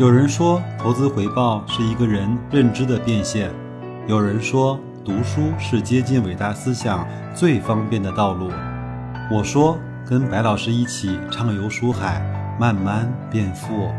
有人说，投资回报是一个人认知的变现；有人说，读书是接近伟大思想最方便的道路。我说，跟白老师一起畅游书海，慢慢变富。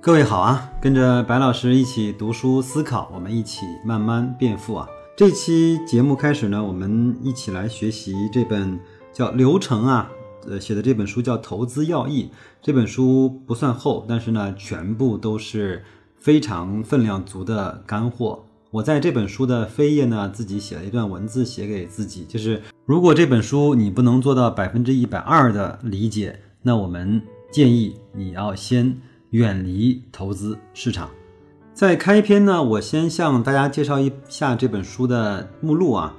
各位好啊，跟着白老师一起读书思考，我们一起慢慢变富啊！这期节目开始呢，我们一起来学习这本叫《流程》啊，呃，写的这本书叫《投资要义》。这本书不算厚，但是呢，全部都是非常分量足的干货。我在这本书的扉页呢，自己写了一段文字，写给自己，就是如果这本书你不能做到百分之一百二的理解，那我们建议你要先远离投资市场。在开篇呢，我先向大家介绍一下这本书的目录啊，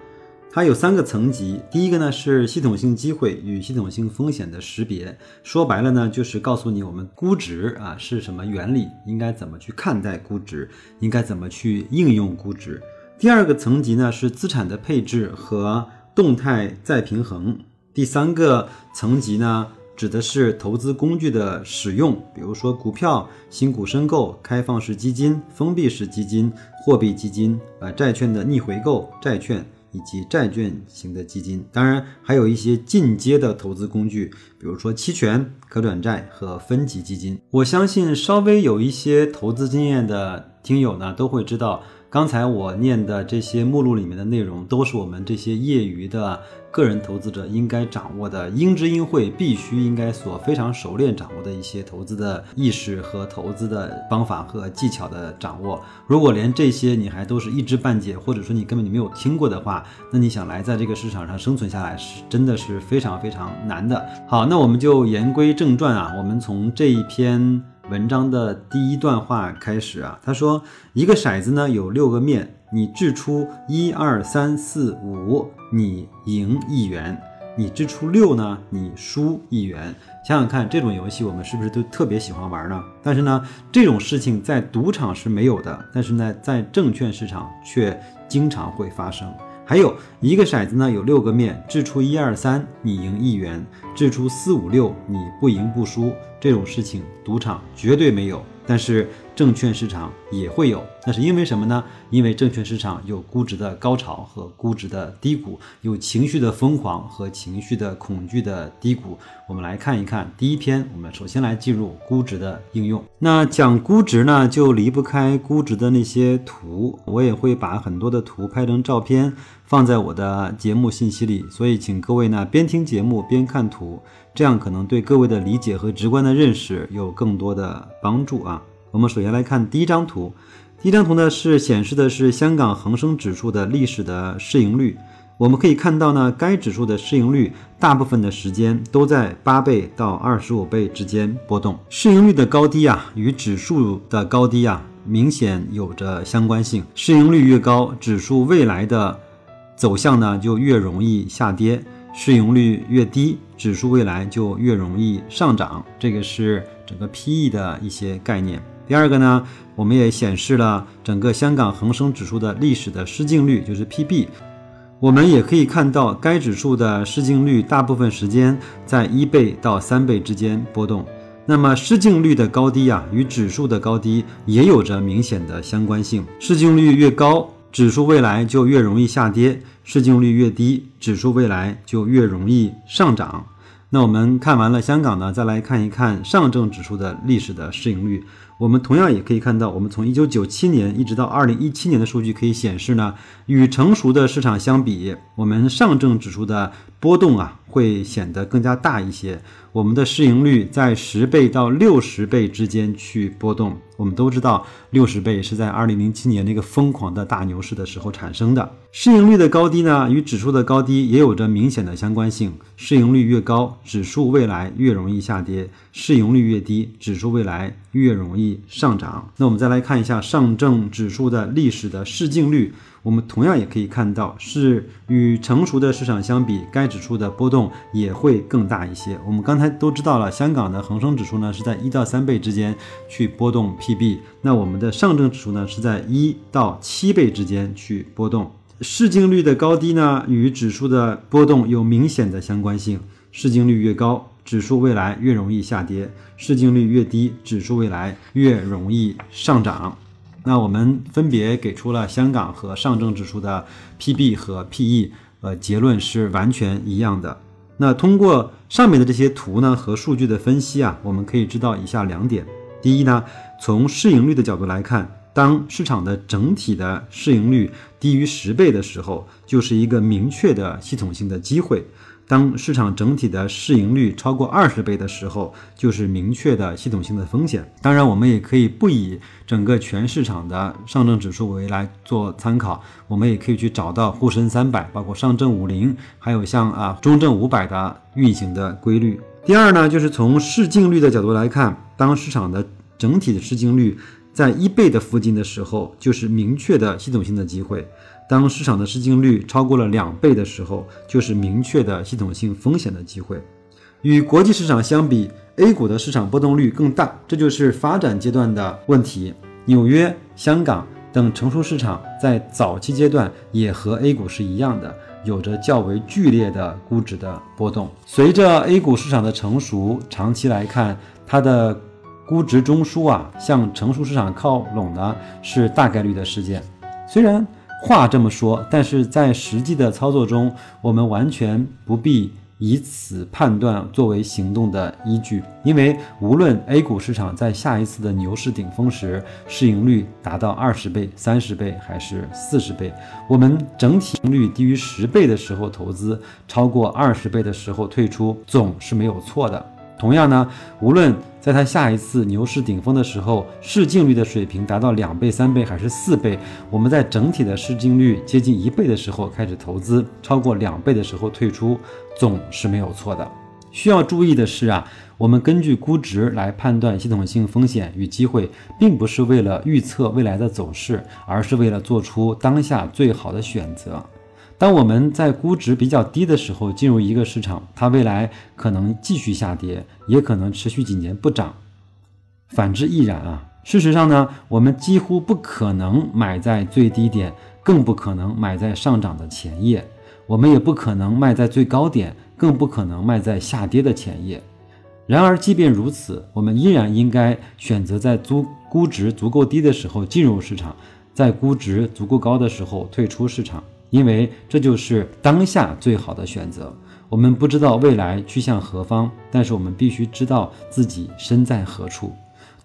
它有三个层级。第一个呢是系统性机会与系统性风险的识别，说白了呢就是告诉你我们估值啊是什么原理，应该怎么去看待估值，应该怎么去应用估值。第二个层级呢是资产的配置和动态再平衡。第三个层级呢。指的是投资工具的使用，比如说股票、新股申购、开放式基金、封闭式基金、货币基金、啊债券的逆回购、债券以及债券型的基金。当然，还有一些进阶的投资工具，比如说期权、可转债和分级基金。我相信稍微有一些投资经验的听友呢，都会知道。刚才我念的这些目录里面的内容，都是我们这些业余的个人投资者应该掌握的，应知应会，必须应该所非常熟练掌握的一些投资的意识和投资的方法和技巧的掌握。如果连这些你还都是一知半解，或者说你根本就没有听过的话，那你想来在这个市场上生存下来，是真的是非常非常难的。好，那我们就言归正传啊，我们从这一篇。文章的第一段话开始啊，他说一个骰子呢有六个面，你掷出一二三四五，你赢一元；你掷出六呢，你输一元。想想看，这种游戏我们是不是都特别喜欢玩呢？但是呢，这种事情在赌场是没有的，但是呢，在证券市场却经常会发生。还有一个骰子呢，有六个面，掷出一二三，你赢一元；掷出四五六，你不赢不输。这种事情，赌场绝对没有，但是。证券市场也会有，那是因为什么呢？因为证券市场有估值的高潮和估值的低谷，有情绪的疯狂和情绪的恐惧的低谷。我们来看一看第一篇，我们首先来进入估值的应用。那讲估值呢，就离不开估值的那些图，我也会把很多的图拍成照片放在我的节目信息里，所以请各位呢边听节目边看图，这样可能对各位的理解和直观的认识有更多的帮助啊。我们首先来看第一张图，第一张图呢是显示的是香港恒生指数的历史的市盈率。我们可以看到呢，该指数的市盈率大部分的时间都在八倍到二十五倍之间波动。市盈率的高低啊，与指数的高低啊，明显有着相关性。市盈率越高，指数未来的走向呢就越容易下跌；市盈率越低，指数未来就越容易上涨。这个是整个 PE 的一些概念。第二个呢，我们也显示了整个香港恒生指数的历史的市净率，就是 PB。我们也可以看到，该指数的市净率大部分时间在一倍到三倍之间波动。那么市净率的高低啊，与指数的高低也有着明显的相关性。市净率越高，指数未来就越容易下跌；市净率越低，指数未来就越容易上涨。那我们看完了香港呢，再来看一看上证指数的历史的市盈率。我们同样也可以看到，我们从一九九七年一直到二零一七年的数据可以显示呢，与成熟的市场相比，我们上证指数的波动啊会显得更加大一些。我们的市盈率在十倍到六十倍之间去波动。我们都知道，六十倍是在二零零七年那个疯狂的大牛市的时候产生的。市盈率的高低呢，与指数的高低也有着明显的相关性。市盈率越高，指数未来越容易下跌；市盈率越低，指数未来越容易上涨。那我们再来看一下上证指数的历史的市净率。我们同样也可以看到，是与成熟的市场相比，该指数的波动也会更大一些。我们刚才都知道了，香港的恒生指数呢是在一到三倍之间去波动 PB，那我们的上证指数呢是在一到七倍之间去波动。市净率的高低呢，与指数的波动有明显的相关性。市净率越高，指数未来越容易下跌；市净率越低，指数未来越容易上涨。那我们分别给出了香港和上证指数的 PB 和 PE，呃，结论是完全一样的。那通过上面的这些图呢和数据的分析啊，我们可以知道以下两点：第一呢，从市盈率的角度来看，当市场的整体的市盈率低于十倍的时候，就是一个明确的系统性的机会。当市场整体的市盈率超过二十倍的时候，就是明确的系统性的风险。当然，我们也可以不以整个全市场的上证指数为来做参考，我们也可以去找到沪深三百、包括上证五零，还有像啊中证五百的运行的规律。第二呢，就是从市净率的角度来看，当市场的整体的市净率在一倍的附近的时候，就是明确的系统性的机会。当市场的市净率超过了两倍的时候，就是明确的系统性风险的机会。与国际市场相比，A 股的市场波动率更大，这就是发展阶段的问题。纽约、香港等成熟市场在早期阶段也和 A 股是一样的，有着较为剧烈的估值的波动。随着 A 股市场的成熟，长期来看，它的估值中枢啊向成熟市场靠拢呢是大概率的事件。虽然。话这么说，但是在实际的操作中，我们完全不必以此判断作为行动的依据，因为无论 A 股市场在下一次的牛市顶峰时市盈率达到二十倍、三十倍还是四十倍，我们整体盈率低于十倍的时候投资，超过二十倍的时候退出，总是没有错的。同样呢，无论在它下一次牛市顶峰的时候，市净率的水平达到两倍、三倍还是四倍，我们在整体的市净率接近一倍的时候开始投资，超过两倍的时候退出，总是没有错的。需要注意的是啊，我们根据估值来判断系统性风险与机会，并不是为了预测未来的走势，而是为了做出当下最好的选择。当我们在估值比较低的时候进入一个市场，它未来可能继续下跌，也可能持续几年不涨，反之亦然啊。事实上呢，我们几乎不可能买在最低点，更不可能买在上涨的前夜，我们也不可能卖在最高点，更不可能卖在下跌的前夜。然而，即便如此，我们依然应该选择在租估值足够低的时候进入市场，在估值足够高的时候退出市场。因为这就是当下最好的选择。我们不知道未来去向何方，但是我们必须知道自己身在何处。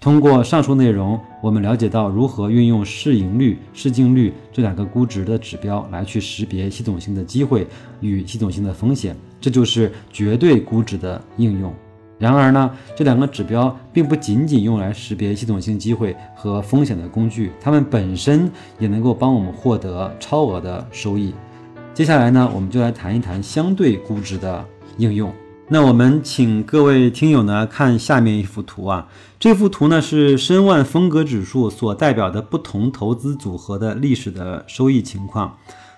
通过上述内容，我们了解到如何运用市盈率、市净率这两个估值的指标来去识别系统性的机会与系统性的风险，这就是绝对估值的应用。然而呢，这两个指标并不仅仅用来识别系统性机会和风险的工具，它们本身也能够帮我们获得超额的收益。接下来呢，我们就来谈一谈相对估值的应用。那我们请各位听友呢看下面一幅图啊，这幅图呢是申万风格指数所代表的不同投资组合的历史的收益情况，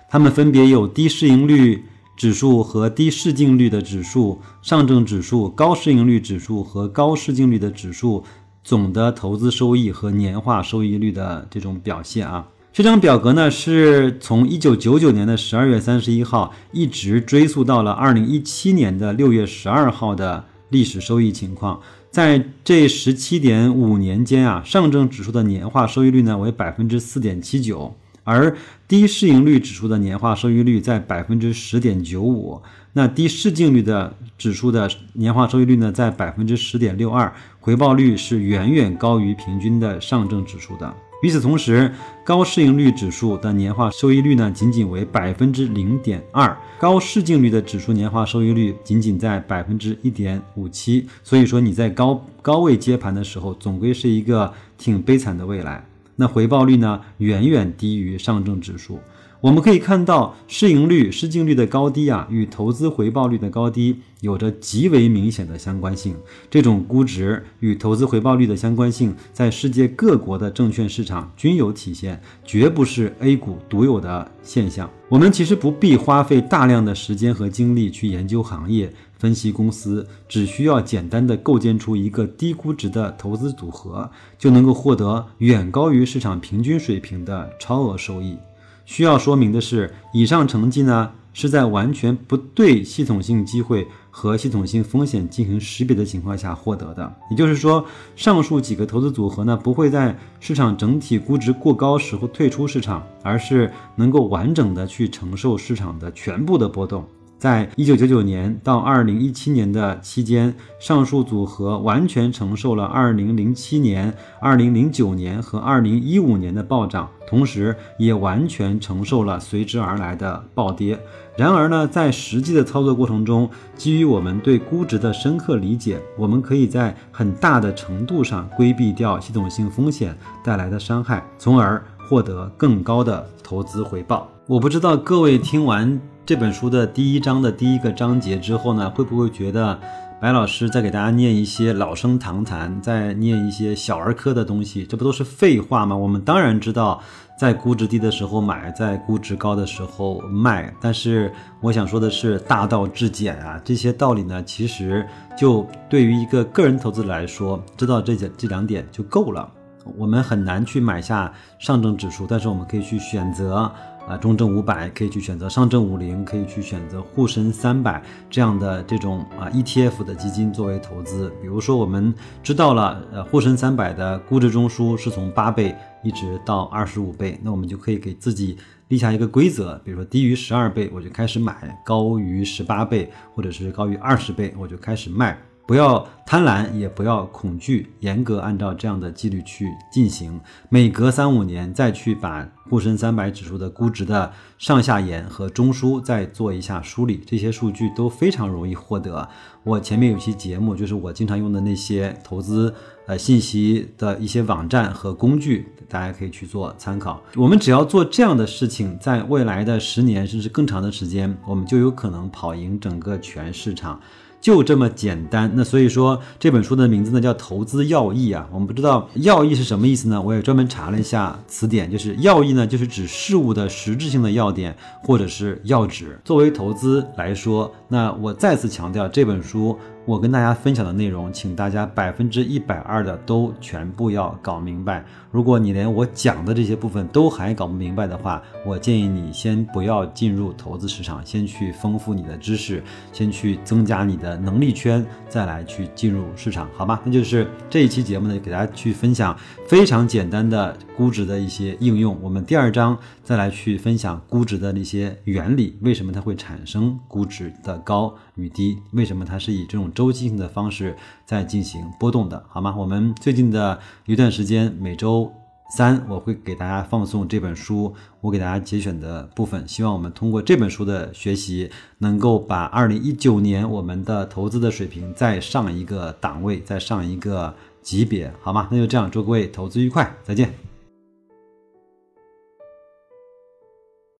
它们分别有低市盈率。指数和低市净率的指数，上证指数高市盈率指数和高市净率的指数总的投资收益和年化收益率的这种表现啊。这张表格呢是从一九九九年的十二月三十一号一直追溯到了二零一七年的六月十二号的历史收益情况。在这十七点五年间啊，上证指数的年化收益率呢为百分之四点七九。而低市盈率指数的年化收益率在百分之十点九五，那低市净率的指数的年化收益率呢，在百分之十点六二，回报率是远远高于平均的上证指数的。与此同时，高市盈率指数的年化收益率呢，仅仅为百分之零点二，高市净率的指数年化收益率仅仅在百分之一点五七。所以说你在高高位接盘的时候，总归是一个挺悲惨的未来。那回报率呢，远远低于上证指数。我们可以看到，市盈率、市净率的高低啊，与投资回报率的高低有着极为明显的相关性。这种估值与投资回报率的相关性，在世界各国的证券市场均有体现，绝不是 A 股独有的现象。我们其实不必花费大量的时间和精力去研究行业。分析公司只需要简单的构建出一个低估值的投资组合，就能够获得远高于市场平均水平的超额收益。需要说明的是，以上成绩呢是在完全不对系统性机会和系统性风险进行识别的情况下获得的。也就是说，上述几个投资组合呢不会在市场整体估值过高时候退出市场，而是能够完整的去承受市场的全部的波动。在一九九九年到二零一七年的期间，上述组合完全承受了二零零七年、二零零九年和二零一五年的暴涨，同时也完全承受了随之而来的暴跌。然而呢，在实际的操作过程中，基于我们对估值的深刻理解，我们可以在很大的程度上规避掉系统性风险带来的伤害，从而获得更高的投资回报。我不知道各位听完。这本书的第一章的第一个章节之后呢，会不会觉得白老师在给大家念一些老生常谈，在念一些小儿科的东西？这不都是废话吗？我们当然知道，在估值低的时候买，在估值高的时候卖。但是我想说的是，大道至简啊，这些道理呢，其实就对于一个个人投资者来说，知道这这两点就够了。我们很难去买下上证指数，但是我们可以去选择。啊，中证五百可以去选择上证五零，可以去选择沪深三百这样的这种啊 ETF 的基金作为投资。比如说，我们知道了，呃，沪深三百的估值中枢是从八倍一直到二十五倍，那我们就可以给自己立下一个规则，比如说低于十二倍我就开始买，高于十八倍或者是高于二十倍我就开始卖。不要贪婪，也不要恐惧，严格按照这样的纪律去进行。每隔三五年再去把沪深三百指数的估值的上下沿和中枢再做一下梳理，这些数据都非常容易获得。我前面有期节目，就是我经常用的那些投资呃信息的一些网站和工具，大家可以去做参考。我们只要做这样的事情，在未来的十年甚至更长的时间，我们就有可能跑赢整个全市场。就这么简单，那所以说这本书的名字呢叫《投资要义》啊。我们不知道要义是什么意思呢？我也专门查了一下词典，就是要义呢，就是指事物的实质性的要点或者是要旨。作为投资来说，那我再次强调这本书。我跟大家分享的内容，请大家百分之一百二的都全部要搞明白。如果你连我讲的这些部分都还搞不明白的话，我建议你先不要进入投资市场，先去丰富你的知识，先去增加你的能力圈，再来去进入市场，好吗？那就是这一期节目呢，给大家去分享非常简单的估值的一些应用。我们第二章再来去分享估值的那些原理，为什么它会产生估值的高与低？为什么它是以这种周期性的方式在进行波动的，好吗？我们最近的一段时间，每周三我会给大家放送这本书，我给大家节选的部分。希望我们通过这本书的学习，能够把二零一九年我们的投资的水平再上一个档位，再上一个级别，好吗？那就这样，祝各位投资愉快，再见。